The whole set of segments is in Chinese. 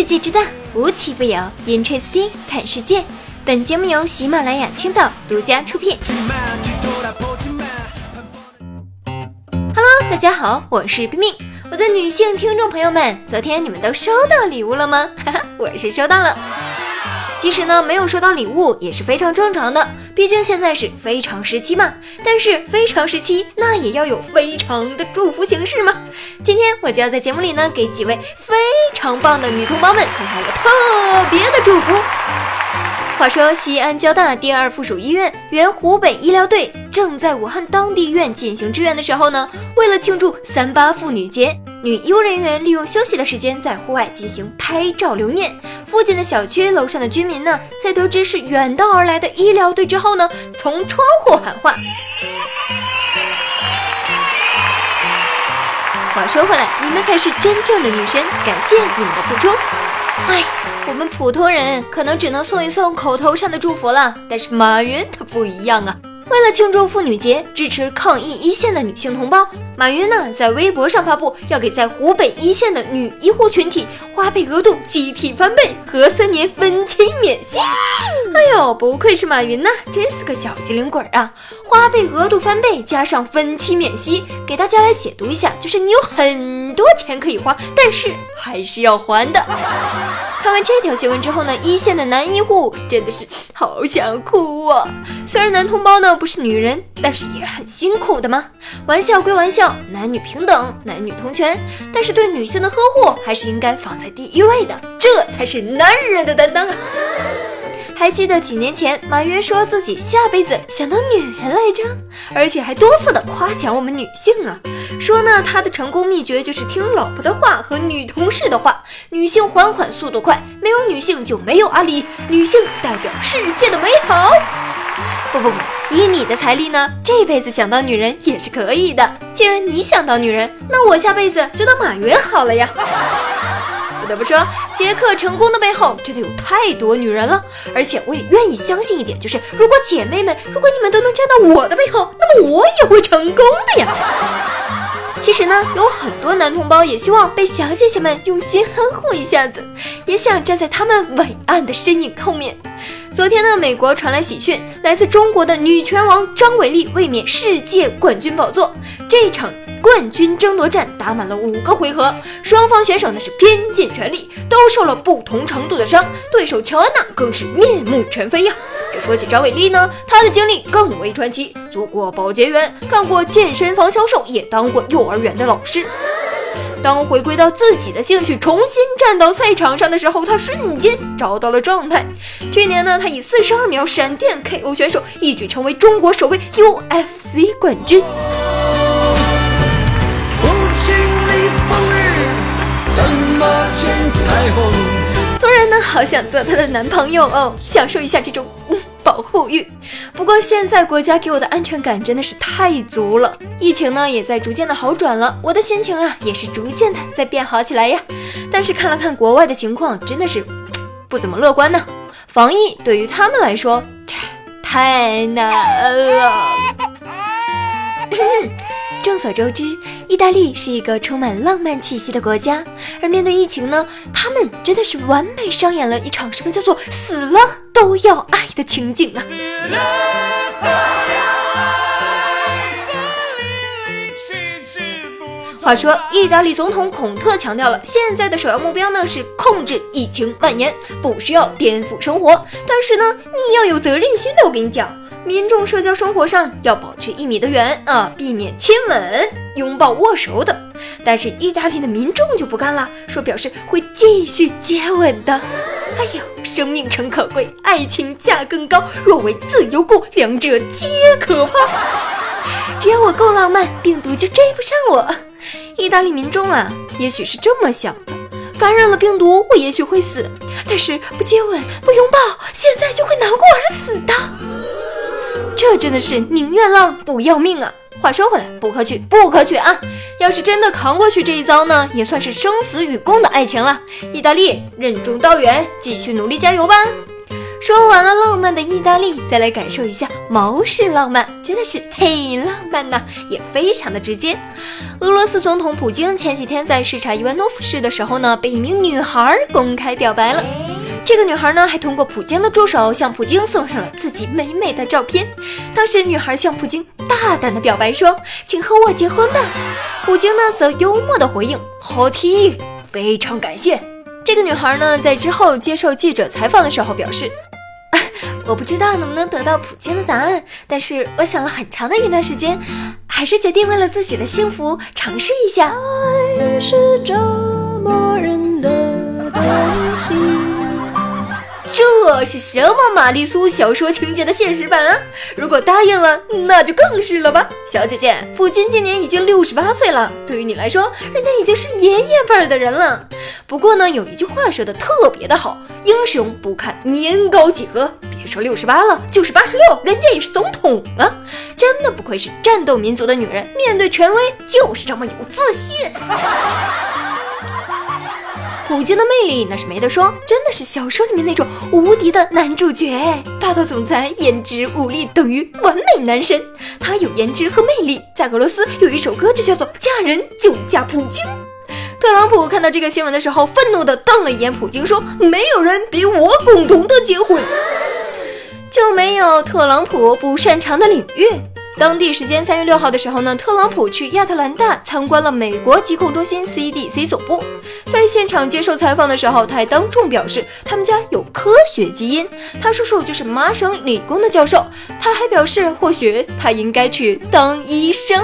世界之大，无奇不有。Interesting，看世界。本节目由喜马拉雅青岛独家出品。Hello，大家好，我是冰冰。我的女性听众朋友们，昨天你们都收到礼物了吗？哈哈，我是收到了。即使呢没有收到礼物也是非常正常的，毕竟现在是非常时期嘛。但是非常时期那也要有非常的祝福形式嘛。今天我就要在节目里呢给几位非常棒的女同胞们送上一个特别的祝福。话说西安交大第二附属医院原湖北医疗队正在武汉当地医院进行支援的时候呢，为了庆祝三八妇女节。女医务人员利用休息的时间在户外进行拍照留念。附近的小区楼上的居民呢，在得知是远道而来的医疗队之后呢，从窗户喊话。话说回来，你们才是真正的女神，感谢你们的付出。哎，我们普通人可能只能送一送口头上的祝福了，但是马云他不一样啊。为了庆祝妇女节，支持抗疫一线的女性同胞，马云呢在微博上发布，要给在湖北一线的女医护群体花呗额度集体翻倍和三年分期免息。哎呦，不愧是马云呐，真是个小机灵鬼啊！花呗额度翻倍加上分期免息，给大家来解读一下，就是你有很多钱可以花，但是还是要还的。看完这条新闻之后呢，一线的男医护真的是好想哭啊！虽然男同胞呢不是女人，但是也很辛苦的嘛。玩笑归玩笑，男女平等，男女同权，但是对女性的呵护还是应该放在第一位的，这才是男人的担当啊！还记得几年前，马云说自己下辈子想当女人来着，而且还多次的夸奖我们女性啊，说呢他的成功秘诀就是听老婆的话和女同事的话，女性还款速度快，没有女性就没有阿里，女性代表世界的美好。不不不，以你的财力呢，这辈子想当女人也是可以的。既然你想当女人，那我下辈子就当马云好了呀。不得不说，杰克成功的背后真的有太多女人了，而且我也愿意相信一点，就是如果姐妹们，如果你们都能站到我的背后，那么我也会成功的呀。其实呢，有很多男同胞也希望被小姐姐们用心呵护一下子，也想站在他们伟岸的身影后面。昨天呢，美国传来喜讯，来自中国的女拳王张伟丽卫冕世界冠军宝座。这场冠军争夺战打满了五个回合，双方选手那是拼尽全力，都受了不同程度的伤，对手乔安娜更是面目全非呀。说起张伟丽呢，她的经历更为传奇，做过保洁员，干过健身房销售，也当过幼儿园的老师。当回归到自己的兴趣，重新站到赛场上的时候，他瞬间找到了状态。去年呢，他以四十二秒闪电 KO 选手，一举成为中国首位 UFC 冠军。突然呢，好想做她的男朋友哦，享受一下这种。保护欲，不过现在国家给我的安全感真的是太足了。疫情呢也在逐渐的好转了，我的心情啊也是逐渐的在变好起来呀。但是看了看国外的情况，真的是不怎么乐观呢。防疫对于他们来说太难了。众所周知，意大利是一个充满浪漫气息的国家，而面对疫情呢，他们真的是完美上演了一场什么叫做“死了都要爱”的情景啊！话说，意大利总统孔特强调了，现在的首要目标呢是控制疫情蔓延，不需要颠覆生活，但是呢，你要有责任心的，我跟你讲。民众社交生活上要保持一米的远啊，避免亲吻、拥抱、握手等。但是意大利的民众就不干了，说表示会继续接吻的。哎呦，生命诚可贵，爱情价更高。若为自由故，两者皆可怕。只要我够浪漫，病毒就追不上我。意大利民众啊，也许是这么想的：感染了病毒，我也许会死；但是不接吻、不拥抱，现在就会难过而死的。这真的是宁愿浪不要命啊！话说回来，不可取，不可取啊！要是真的扛过去这一遭呢，也算是生死与共的爱情了。意大利任重道远，继续努力加油吧！说完了浪漫的意大利，再来感受一下毛式浪漫，真的是嘿浪漫呐，也非常的直接。俄罗斯总统普京前几天在视察伊万诺夫市的时候呢，被一名女孩公开表白了。这个女孩呢，还通过普京的助手向普京送上了自己美美的照片。当时女孩向普京大胆的表白说：“请和我结婚吧。”普京呢，则幽默的回应：“好提议，非常感谢。”这个女孩呢，在之后接受记者采访的时候表示。我不知道能不能得到普京的答案，但是我想了很长的一段时间，还是决定为了自己的幸福尝试一下。爱是折磨人的东西。这是什么玛丽苏小说情节的现实版啊？如果答应了，那就更是了吧。小姐姐，普京今年已经六十八岁了，对于你来说，人家已经是爷爷辈儿的人了。不过呢，有一句话说的特别的好，英雄不看年高几何，别说六十八了，就是八十六，人家也是总统啊！真的不愧是战斗民族的女人，面对权威就是这么有自信。普京的魅力那是没得说，真的是小说里面那种无敌的男主角，霸道总裁，颜值武力等于完美男神。他有颜值和魅力，在俄罗斯有一首歌就叫做《嫁人就嫁普京》。特朗普看到这个新闻的时候，愤怒的瞪了一眼普京，说：“没有人比我共同的结婚，就没有特朗普不擅长的领域。”当地时间三月六号的时候呢，特朗普去亚特兰大参观了美国疾控中心 CDC 总部，在现场接受采访的时候，他还当众表示他们家有科学基因，他叔叔就是麻省理工的教授。他还表示，或许他应该去当医生。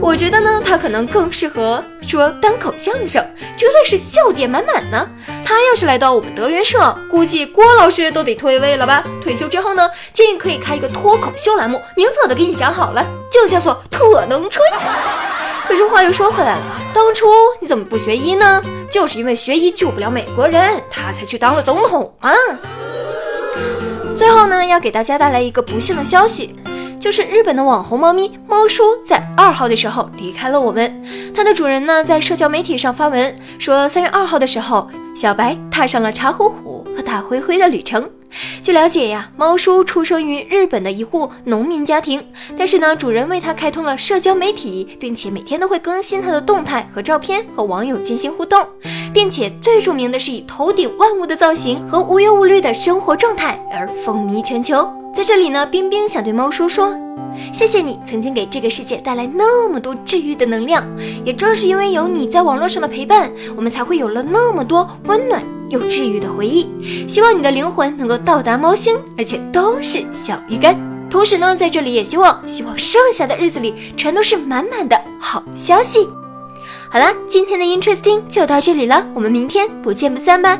我觉得呢，他可能更适合说单口相声，绝对是笑点满满呢。他要是来到我们德云社，估计郭老师都得退位了吧？退休之后呢，建议可以开一个脱口秀栏目，名字我都给你想好了，就叫做特能吹。可是话又说回来了，当初你怎么不学医呢？就是因为学医救不了美国人，他才去当了总统啊。最后呢，要给大家带来一个不幸的消息。就是日本的网红猫咪猫叔在二号的时候离开了我们。它的主人呢，在社交媒体上发文说，三月二号的时候，小白踏上了茶壶壶和大灰灰的旅程。据了解呀，猫叔出生于日本的一户农民家庭，但是呢，主人为他开通了社交媒体，并且每天都会更新他的动态和照片，和网友进行互动，并且最著名的是以头顶万物的造型和无忧无虑的生活状态而风靡全球。在这里呢，冰冰想对猫叔说：“谢谢你曾经给这个世界带来那么多治愈的能量，也正是因为有你在网络上的陪伴，我们才会有了那么多温暖。”又治愈的回忆，希望你的灵魂能够到达猫星，而且都是小鱼干。同时呢，在这里也希望，希望剩下的日子里全都是满满的好消息。好啦，今天的 Interesting 就到这里了，我们明天不见不散吧。